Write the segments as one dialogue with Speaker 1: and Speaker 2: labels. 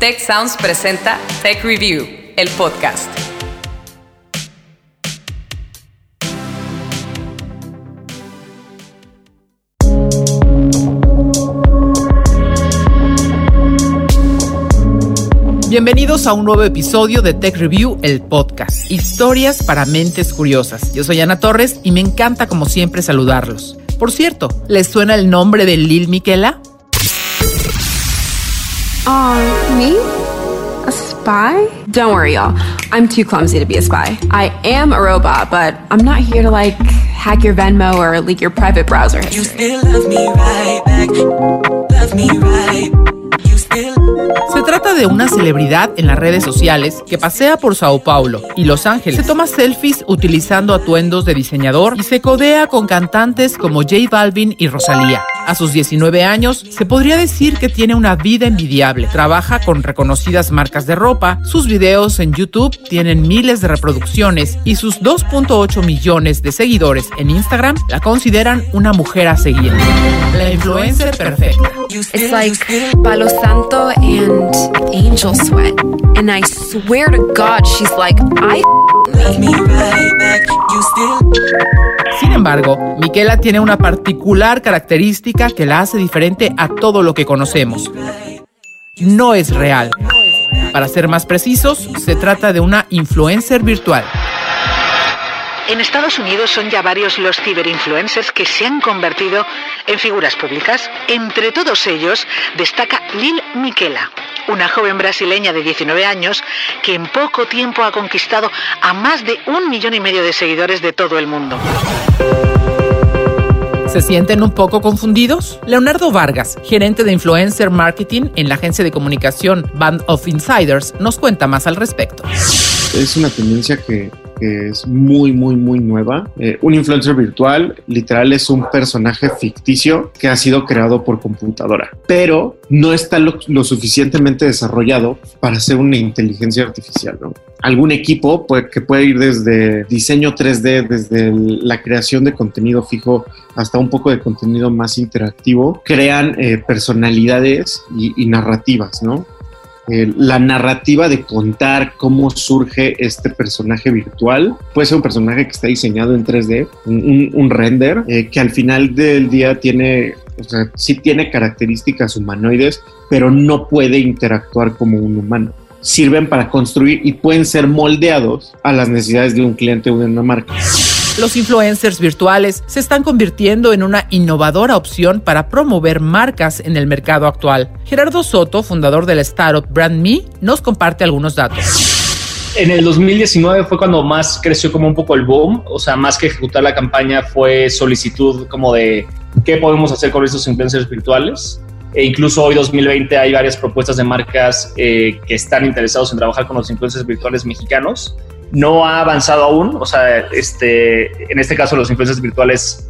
Speaker 1: Tech Sounds presenta Tech Review, el podcast.
Speaker 2: Bienvenidos a un nuevo episodio de Tech Review, el podcast. Historias para mentes curiosas. Yo soy Ana Torres y me encanta como siempre saludarlos. Por cierto, ¿les suena el nombre de Lil Miquela?
Speaker 3: Uh, me? A spy? Don't worry, y'all. I'm too clumsy to be a spy. I am a robot, but I'm not here to like hack your Venmo or leak your private browser history.
Speaker 4: You still love me right back. Love me right. You still.
Speaker 2: Se trata de una celebridad en las redes sociales que pasea por Sao Paulo y Los Ángeles. Se toma selfies utilizando atuendos de diseñador y se codea con cantantes como J Balvin y Rosalía. A sus 19 años, se podría decir que tiene una vida envidiable. Trabaja con reconocidas marcas de ropa, sus videos en YouTube tienen miles de reproducciones y sus 2.8 millones de seguidores en Instagram la consideran una mujer a seguir. La influencer perfecta.
Speaker 3: It's like. Palo Santo and angel sweat. And I swear to God, she's like, I
Speaker 4: Love me right back. You still.
Speaker 2: Sin embargo, Miquela tiene una particular característica que la hace diferente a todo lo que conocemos. No es real. Para ser más precisos, se trata de una influencer virtual.
Speaker 5: En Estados Unidos son ya varios los ciberinfluencers que se han convertido en figuras públicas. Entre todos ellos destaca Lil Miquela, una joven brasileña de 19 años que en poco tiempo ha conquistado a más de un millón y medio de seguidores de todo el mundo.
Speaker 2: ¿Se sienten un poco confundidos? Leonardo Vargas, gerente de influencer marketing en la agencia de comunicación Band of Insiders, nos cuenta más al respecto.
Speaker 6: es una tendencia que, que es muy, muy, muy nueva. Eh, un influencer virtual, literal, es un personaje ficticio que ha sido creado por computadora, pero no está lo, suficientemente desarrollado para ser una inteligencia artificial. Algún equipo puede- que puede ir desde diseño 3D, desde la creación de contenido fijo hasta un poco de contenido más interactivo, crean eh, personalidades y, y narrativas, ¿no? Eh, la narrativa de contar cómo surge este personaje virtual. Puede ser un personaje que está diseñado en 3D, un, render, eh, que al final del día tiene, o sea, sí tiene características humanoides, pero no puede interactuar como un humano. Sirven para construir y pueden ser moldeados a las necesidades de un cliente o de una marca.
Speaker 2: Los influencers virtuales se están convirtiendo en una innovadora opción para promover marcas en el mercado actual. Gerardo Soto, fundador de la startup Brand Me, nos comparte algunos datos.
Speaker 7: En el 2019 fue cuando más creció como un poco el boom, o sea, más que ejecutar la campaña fue solicitud como de qué podemos hacer con estos influencers virtuales. E incluso hoy 2020 hay varias propuestas de marcas eh, que están interesados en trabajar con los influencers virtuales mexicanos. No ha avanzado aún, o sea, este, en este caso los influencers virtuales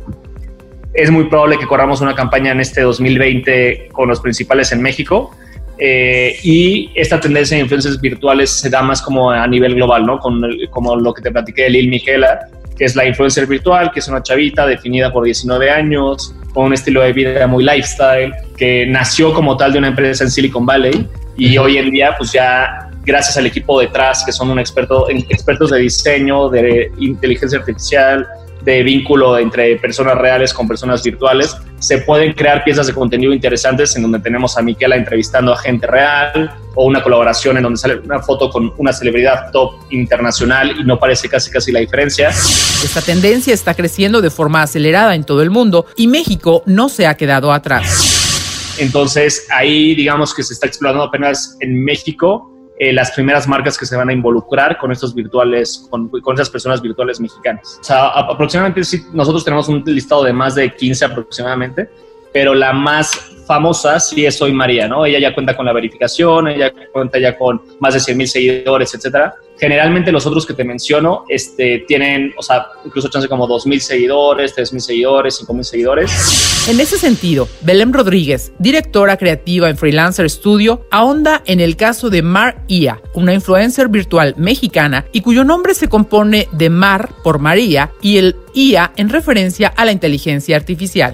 Speaker 7: es muy probable que corramos una campaña en este 2020 con los principales en México. Eh, y esta tendencia de influencers virtuales se da más como a nivel global, ¿no? Con el- como lo que te platiqué de Lil Miquela, que es la influencer virtual, que es una chavita definida por 19 años, con un estilo de vida muy lifestyle, que nació como tal de una empresa en Silicon Valley y hoy en día pues ya gracias al equipo detrás, que son un experto, expertos de diseño, de inteligencia artificial, de vínculo entre personas reales con personas virtuales, se pueden crear piezas de contenido interesantes en donde tenemos a Miquela entrevistando a gente real o una colaboración en donde sale una foto con una celebridad top internacional y no parece casi casi la diferencia.
Speaker 2: Esta tendencia está creciendo de forma acelerada en todo el mundo y México no se ha quedado atrás.
Speaker 7: Entonces ahí digamos que se está explorando apenas en México eh, las primeras marcas que se van a involucrar con estos virtuales, con, con esas personas virtuales mexicanas. O sea, aproximadamente sí, nosotros tenemos un listado de más de 15 aproximadamente, pero la más famosa sí es Soy María, ¿no? Ella ya cuenta con la verificación, ella cuenta ya con más de 100 mil seguidores, etcétera. Generalmente los otros que te menciono este, tienen, o sea, incluso chance como 2 mil seguidores, 3 mil seguidores, 5 mil seguidores.
Speaker 2: En ese sentido, Belén Rodríguez, directora creativa en Freelancer Studio, ahonda en el caso de Mar Ia, una influencer virtual mexicana y cuyo nombre se compone de Mar por María y el IA en referencia a la inteligencia artificial.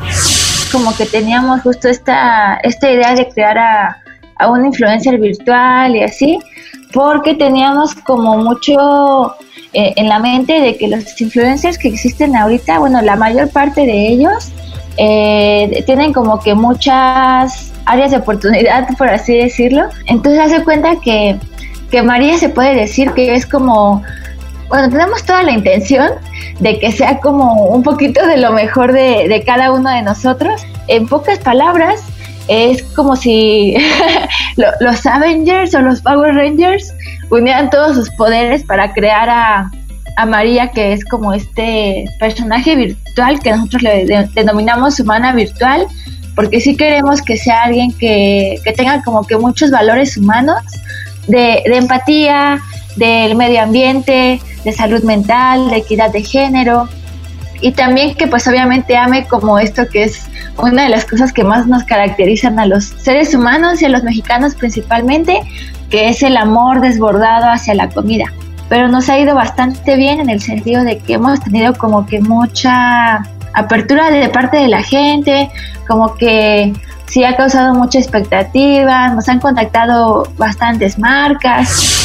Speaker 8: como que teníamos justo esta, esta idea de crear a a un influencer virtual y así, porque teníamos como mucho eh, en la mente de que los influencers que existen ahorita, bueno, la mayor parte de ellos eh, tienen como que muchas áreas de oportunidad, por así decirlo. Entonces hace cuenta que, que María se puede decir que es como, bueno, tenemos toda la intención de que sea como un poquito de lo mejor de, de cada uno de nosotros. En pocas palabras, es como si los Avengers o los Power Rangers unieran todos sus poderes para crear a, a María, que es como este personaje virtual que nosotros le denominamos humana virtual, porque sí queremos que sea alguien que, que tenga como que muchos valores humanos, de, de, empatía, del medio ambiente, de salud mental, de equidad de género, y también que pues obviamente ame como esto que es una de las cosas que más nos caracterizan a los seres humanos y a los mexicanos principalmente, que es el amor desbordado hacia la comida pero nos ha ido bastante bien en el sentido de que hemos tenido como que mucha apertura de parte de la gente, como que sí ha causado mucha expectativa, nos han contactado bastantes marcas.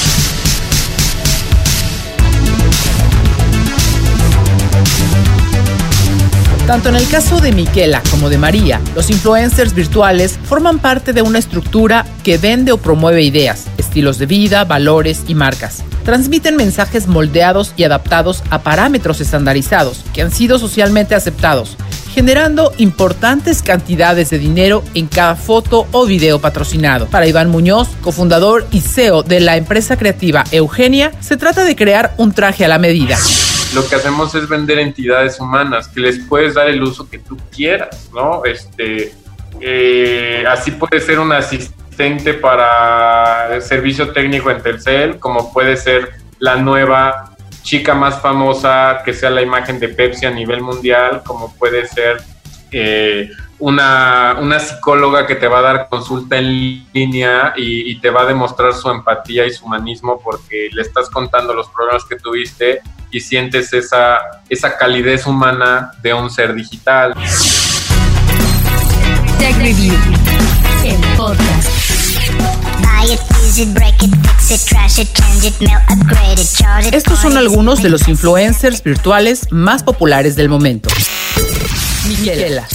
Speaker 2: Tanto en el caso de Miquela como de María, los influencers virtuales forman parte de una estructura que vende o promueve ideas, estilos de vida, valores y marcas. Transmiten mensajes moldeados y adaptados a parámetros estandarizados que han sido socialmente aceptados, generando importantes cantidades de dinero en cada foto o video patrocinado. Para Iván Muñoz, cofundador y CEO de la empresa creativa Eugenia, se trata de crear un traje a la medida
Speaker 9: lo que hacemos es vender entidades humanas que les puedes dar el uso que tú quieras, ¿no? Este, eh, así puede ser un asistente para el servicio técnico en Telcel, como puede ser la nueva chica más famosa que sea la imagen de Pepsi a nivel mundial, como puede ser eh, una, una, psicóloga que te va a dar consulta en línea y, te va a demostrar su empatía y su humanismo porque le estás contando los problemas que tuviste y sientes esa, esa calidez humana de un ser digital. Tech Review,
Speaker 2: podcast. Estos son algunos de los influencers virtuales más populares del momento. Miquela.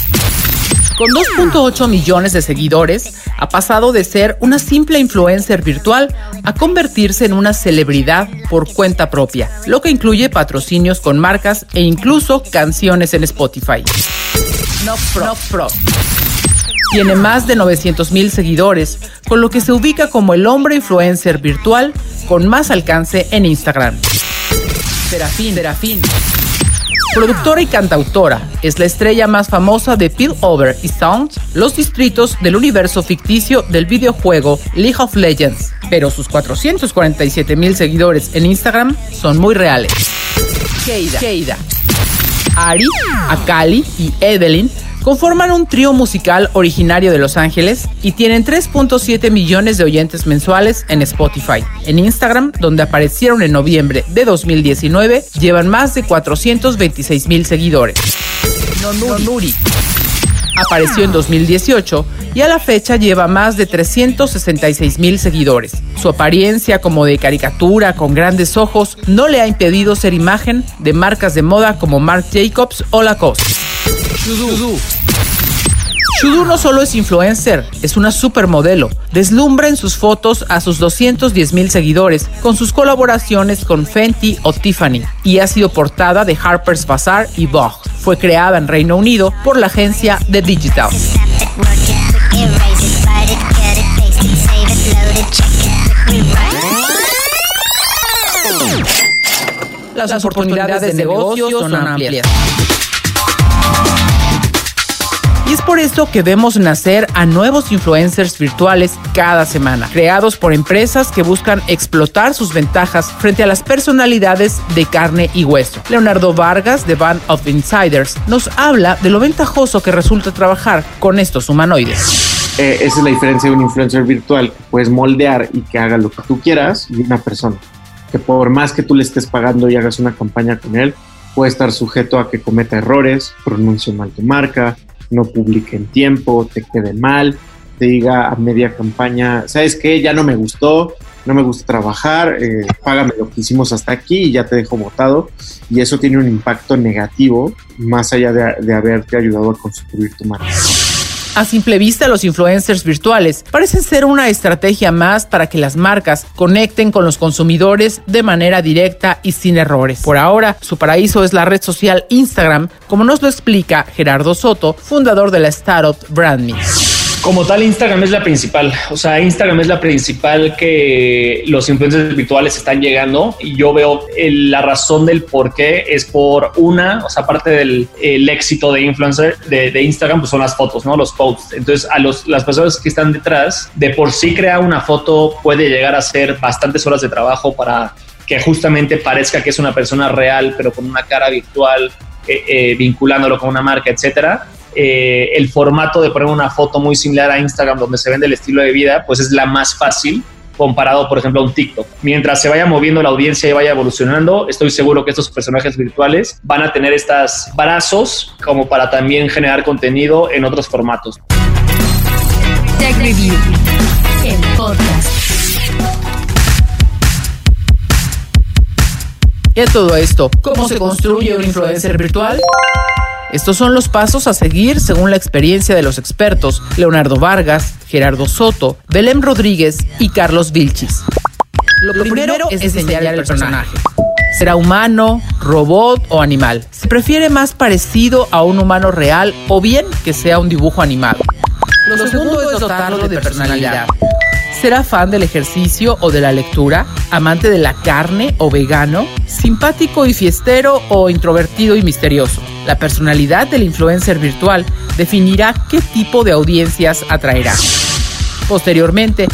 Speaker 2: Con 2.8 millones de seguidores, ha pasado de ser una simple influencer virtual a convertirse en una celebridad por cuenta propia, lo que incluye patrocinios con marcas e incluso canciones en Spotify. Pro. Tiene más de 900 mil seguidores, con lo que se ubica como el hombre influencer virtual con más alcance en Instagram. Serafín, Serafín Productora y cantautora, es la estrella más famosa de Over y Sound, los distritos del universo ficticio del videojuego League of Legends. Pero sus 447 mil seguidores en Instagram son muy reales. Keida, Ari, Akali y Evelyn Conforman un trío musical originario de Los Ángeles y tienen 3.7 millones de oyentes mensuales en Spotify. En Instagram, donde aparecieron en noviembre de 2019, llevan más de 426 mil seguidores. Apareció en 2018 y a la fecha lleva más de 366 mil seguidores. Su apariencia como de caricatura con grandes ojos no le ha impedido ser imagen de marcas de moda como Marc Jacobs o Lacoste. Shudu no solo es influencer, es una supermodelo. Deslumbra en sus fotos a sus 210 mil seguidores con sus colaboraciones con Fenty o Tiffany y ha sido portada de Harper's Bazaar y Vogue. Fue creada en Reino Unido por la agencia The Digital. Las, oportunidades, de, negocio son amplias. Y es por eso que vemos nacer a nuevos influencers virtuales cada semana, creados por empresas que buscan explotar sus ventajas frente a las personalidades de carne y hueso. Leonardo Vargas, de Band of Insiders, nos habla de lo ventajoso que resulta trabajar con estos humanoides.
Speaker 6: Eh, esa es la diferencia de un influencer virtual que puedes moldear y que haga lo que tú quieras y una persona que por más que tú le estés pagando y hagas una campaña con él, puede estar sujeto a que cometa errores, pronuncie mal tu marca, no publique en tiempo, te quede mal te diga a media campaña, ¿sabes qué? Ya no me gustó, no me gusta trabajar, eh, págame lo que hicimos hasta aquí y ya te dejo votado. Y eso tiene un impacto negativo más allá de, de haberte ayudado a construir tu marca.
Speaker 2: A simple vista, los influencers virtuales parecen ser una estrategia más para que las marcas conecten con los consumidores de manera directa y sin errores. Por ahora, su paraíso es la red social Instagram, como nos lo explica Gerardo Soto, fundador de la startup BrandMe.
Speaker 7: Como tal, Instagram es la principal. O sea, Instagram es la principal que los influencers virtuales están llegando. Y yo veo el- la razón del por qué es por una, o sea, aparte del el éxito de influencer de, de Instagram, pues son las fotos, ¿no? Los posts. Entonces, a los, las personas que están detrás, de por sí crear una foto puede llegar a ser bastantes horas de trabajo para que justamente parezca que es una persona real, pero con una cara virtual, eh, eh, vinculándolo con una marca, etcétera eh, el formato de poner una foto muy similar a Instagram donde se vende el estilo de vida, pues es la más fácil comparado, por ejemplo, a un TikTok. Mientras se vaya moviendo la audiencia y vaya evolucionando, estoy seguro que estos personajes virtuales van a tener estos brazos como para también generar contenido en otros formatos.
Speaker 10: Tech Review, podcast.
Speaker 2: ¿Y a todo esto? ¿Cómo se construye un influencer virtual? Estos son los pasos a seguir según la experiencia de los expertos Leonardo Vargas, Gerardo Soto, Belén Rodríguez y Carlos Vilchis. Lo primero es diseñar el personaje. ¿Será humano, robot o animal? Se prefiere más parecido a un humano real o bien que sea un dibujo animado. Lo segundo es dotarlo de personalidad. ¿Será fan del ejercicio o de la lectura? ¿Amante de la carne o vegano? ¿Simpático y fiestero o introvertido y misterioso? La personalidad del influencer virtual definirá qué tipo de audiencias atraerá. Posteriormente,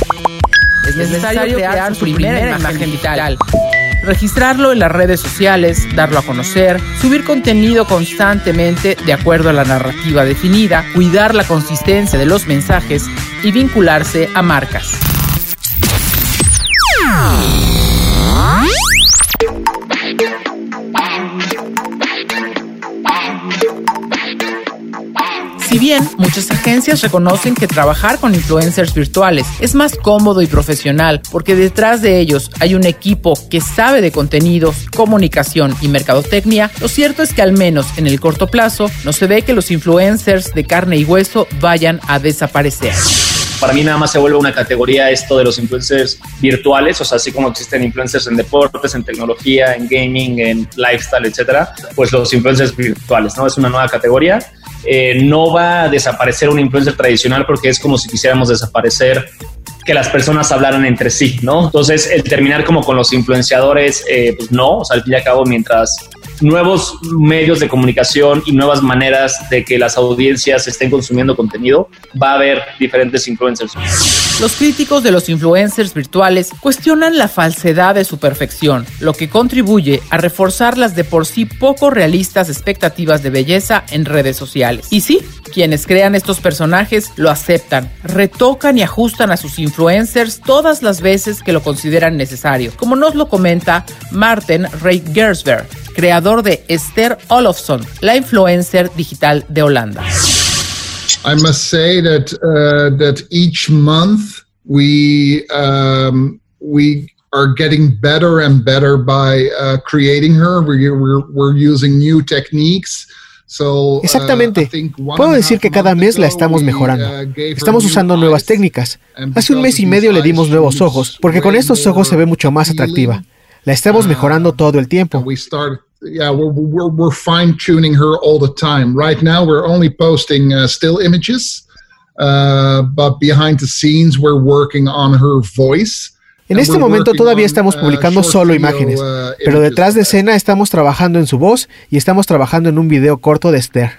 Speaker 2: es necesario crear su primera imagen digital. Registrarlo en las redes sociales, darlo a conocer, subir contenido constantemente de acuerdo a la narrativa definida, cuidar la consistencia de los mensajes y vincularse a marcas. Bien muchas agencias reconocen que trabajar con influencers virtuales es más cómodo y profesional porque detrás de ellos hay un equipo que sabe de contenidos, comunicación y mercadotecnia, lo cierto es que al menos en el corto plazo no se ve que los influencers de carne y hueso vayan a desaparecer.
Speaker 7: Para mí nada más se vuelve una categoría esto de los influencers virtuales, o sea, así como existen influencers en deportes, en tecnología, en gaming, en lifestyle, etcétera, pues los influencers virtuales, ¿no? Es una nueva categoría. Eh, no va a desaparecer un influencer tradicional porque es como si quisiéramos desaparecer que las personas hablaran entre sí, ¿no? Entonces, el terminar como con los influenciadores, eh, pues no, o sea, al fin y al cabo, mientras nuevos medios de comunicación y nuevas maneras de que las audiencias estén consumiendo contenido, va a haber diferentes influencers.
Speaker 2: Los críticos de los influencers virtuales cuestionan la falsedad de su perfección, lo que contribuye a reforzar las de por sí poco realistas expectativas de belleza en redes sociales. Y sí, quienes crean estos personajes lo aceptan, retocan y ajustan a sus influencers todas las veces que lo consideran necesario, como nos lo comenta Martin Rey Gersberg, creador de Esther Olofsson, la influencer digital de Holanda.
Speaker 11: I must say that uh, that each month we um, we are getting better and better by uh, creating her. We're, we're, we're using new techniques. So, uh,
Speaker 12: Exactamente.
Speaker 11: I think one
Speaker 12: Puedo decir que cada mes la estamos mejorando. Estamos usando nuevas técnicas. Hace un
Speaker 11: because
Speaker 12: mes y medio
Speaker 11: these
Speaker 12: le dimos
Speaker 11: eyes,
Speaker 12: nuevos
Speaker 11: she
Speaker 12: ojos, porque con estos ojos se ve mucho más
Speaker 11: more
Speaker 12: atractiva. La estamos mejorando todo el tiempo.
Speaker 11: we start yeah we're, we're, we're fine tuning her all the time right now we're only posting uh, still images uh, but behind the scenes we're working on her voice
Speaker 12: En este momento todavía estamos
Speaker 11: uh,
Speaker 12: publicando solo imágenes,
Speaker 11: uh,
Speaker 12: pero detrás de escena estamos trabajando en su voz y estamos trabajando en un video corto de Esther.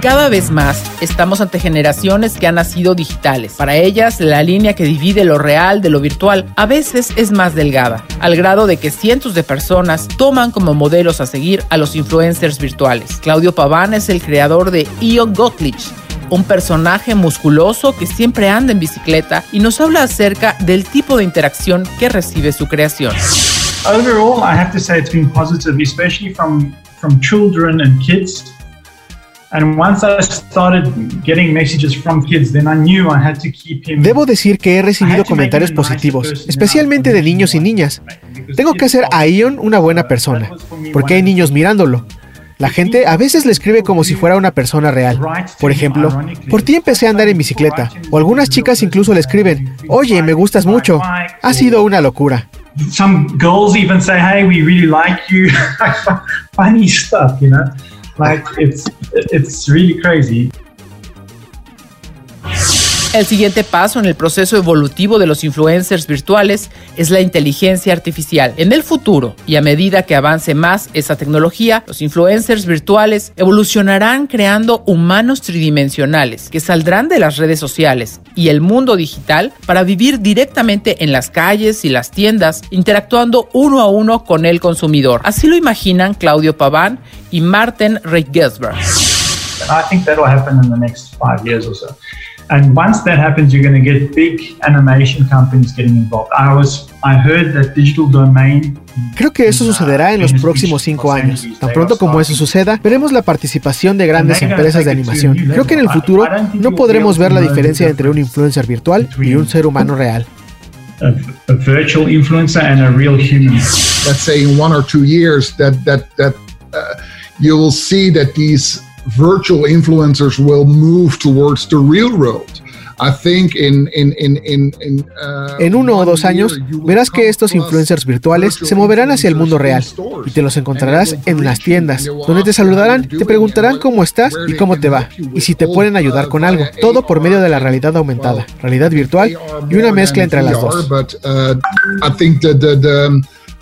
Speaker 2: Cada vez más estamos ante generaciones que han nacido digitales. Para ellas, la línea que divide lo real de lo virtual a veces es más delgada, al grado de que cientos de personas toman como modelos a seguir a los influencers virtuales. Claudio Paván es el creador de Ion Gotlich, un personaje musculoso que siempre anda en bicicleta y nos habla acerca del tipo de interacción que recibe su creación.
Speaker 13: overall, I have to say it's been positive, especially from from children and kids.
Speaker 12: Debo decir que he recibido comentarios positivos, especialmente de niños y niñas. Tengo que hacer a Ion una buena persona, porque hay niños mirándolo. La gente a veces le escribe como si fuera una persona real. Por ejemplo, por ti empecé a andar en bicicleta. O algunas chicas incluso le escriben, oye, me gustas mucho. Ha sido una locura.
Speaker 13: Some girls even say, "Hey, we really like you." Funny stuff, you know. Like it's it's really crazy.
Speaker 2: El siguiente paso en el proceso evolutivo de los influencers virtuales es la inteligencia artificial. En el futuro, y a medida que avance más esa tecnología, los influencers virtuales evolucionarán creando humanos tridimensionales que saldrán de las redes sociales y el mundo digital para vivir directamente en las calles y las tiendas, interactuando uno a uno con el consumidor. Así lo imaginan Claudio Paván y Martin Reitgesberg.
Speaker 13: I think that will happen in the next five years or so. And once that happens, you're going to get big animation companies getting involved. I was, I heard that Digital Domain.
Speaker 12: Creo que eso sucederá en los próximos cinco años. Tan pronto como eso suceda, veremos la participación de grandes empresas de animación. Creo que en el futuro no podremos ver la diferencia entre un influencer virtual y un ser humano real.
Speaker 13: A, a virtual influencer and a real human.
Speaker 11: Let's say in one or two years that that that uh, you will see that these virtual influencers will move towards the real road. I think in, in, in, in, in, uh,
Speaker 12: En uno o dos años verás que estos influencers virtuales se moverán hacia el mundo real y te los encontrarás en las tiendas, donde te saludarán, te preguntarán cómo estás y cómo te va, y si te pueden ayudar con algo, todo por medio de la realidad aumentada, realidad virtual y una mezcla entre las dos.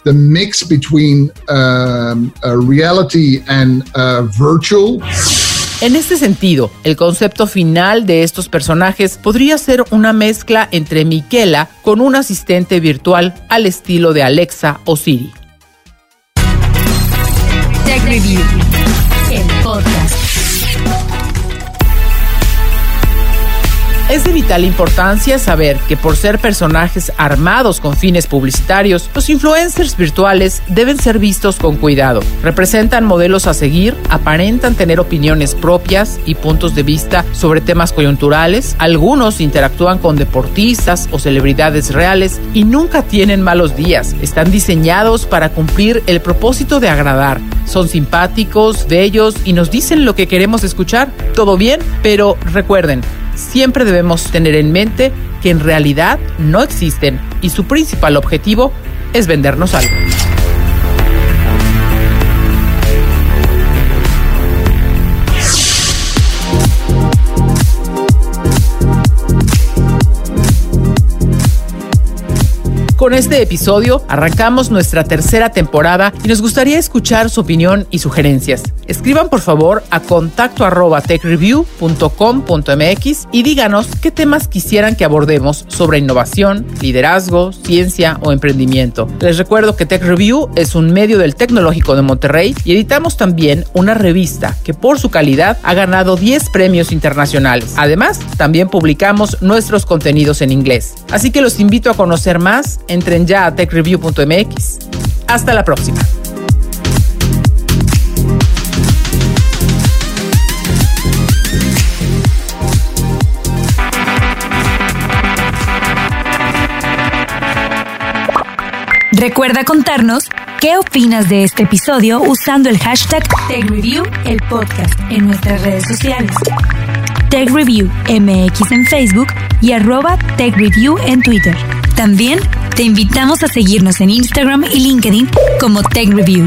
Speaker 11: The, mix between um, uh, reality and uh, virtual
Speaker 2: En este sentido, el concepto final de estos personajes podría ser una mezcla entre Miquela con un asistente virtual al estilo de Alexa o Siri.
Speaker 10: Tech Review,
Speaker 2: vital importancia saber que por ser personajes armados con fines publicitarios, los influencers virtuales deben ser vistos con cuidado. Representan modelos a seguir, aparentan tener opiniones propias y puntos de vista sobre temas coyunturales, algunos interactúan con deportistas o celebridades reales y nunca tienen malos días. Están diseñados para cumplir el propósito de agradar. Son simpáticos, bellos y nos dicen lo que queremos escuchar. Todo bien, pero recuerden, siempre debemos tener en mente que en realidad no existen y su principal objetivo es vendernos algo. Con este episodio arrancamos nuestra tercera temporada y nos gustaría escuchar su opinión y sugerencias. Escriban por favor a contacto arroba techreview.com.mx y díganos qué temas quisieran que abordemos sobre innovación, liderazgo, ciencia o emprendimiento. Les recuerdo que Tech Review es un medio del Tecnológico de Monterrey y editamos también una revista que por su calidad ha ganado 10 premios internacionales. Además, también publicamos nuestros contenidos en inglés. Así que los invito a conocer más entren ya a techreview.mx. Hasta la próxima.
Speaker 10: Recuerda contarnos qué opinas de este episodio usando el hashtag TechReview, el podcast, en nuestras redes sociales. Tech Review MX en Facebook y arroba Tech Review en Twitter. También te invitamos a seguirnos en Instagram y LinkedIn como Tech Review.